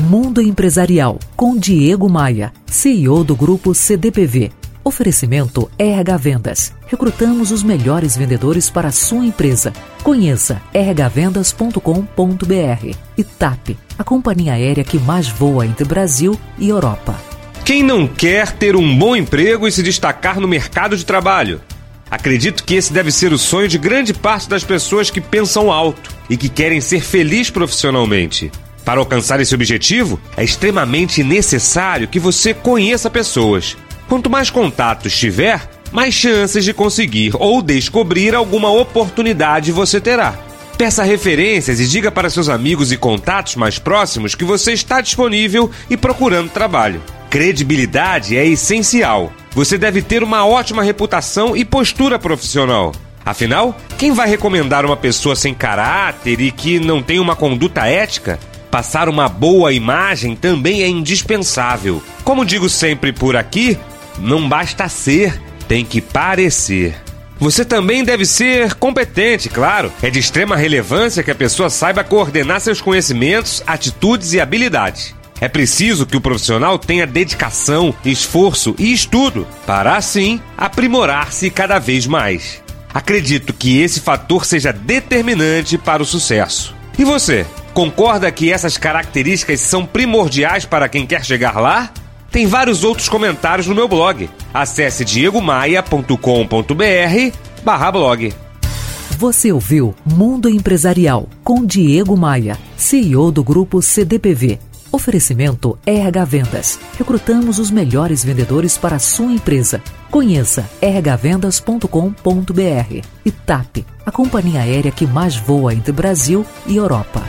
Mundo Empresarial com Diego Maia, CEO do grupo CDPV. Oferecimento RH Vendas. Recrutamos os melhores vendedores para a sua empresa. Conheça rhvendas.com.br e TAP, a companhia aérea que mais voa entre Brasil e Europa. Quem não quer ter um bom emprego e se destacar no mercado de trabalho? Acredito que esse deve ser o sonho de grande parte das pessoas que pensam alto e que querem ser feliz profissionalmente. Para alcançar esse objetivo, é extremamente necessário que você conheça pessoas. Quanto mais contatos tiver, mais chances de conseguir ou descobrir alguma oportunidade você terá. Peça referências e diga para seus amigos e contatos mais próximos que você está disponível e procurando trabalho. Credibilidade é essencial. Você deve ter uma ótima reputação e postura profissional. Afinal, quem vai recomendar uma pessoa sem caráter e que não tem uma conduta ética? Passar uma boa imagem também é indispensável. Como digo sempre por aqui, não basta ser, tem que parecer. Você também deve ser competente, claro. É de extrema relevância que a pessoa saiba coordenar seus conhecimentos, atitudes e habilidades. É preciso que o profissional tenha dedicação, esforço e estudo para, assim, aprimorar-se cada vez mais. Acredito que esse fator seja determinante para o sucesso. E você, concorda que essas características são primordiais para quem quer chegar lá? Tem vários outros comentários no meu blog. Acesse diegomaia.com.br barra blog. Você ouviu Mundo Empresarial com Diego Maia, CEO do grupo CDPV. Oferecimento RH Vendas. Recrutamos os melhores vendedores para a sua empresa. Conheça rhvendas.com.br e TAP, a companhia aérea que mais voa entre Brasil e Europa.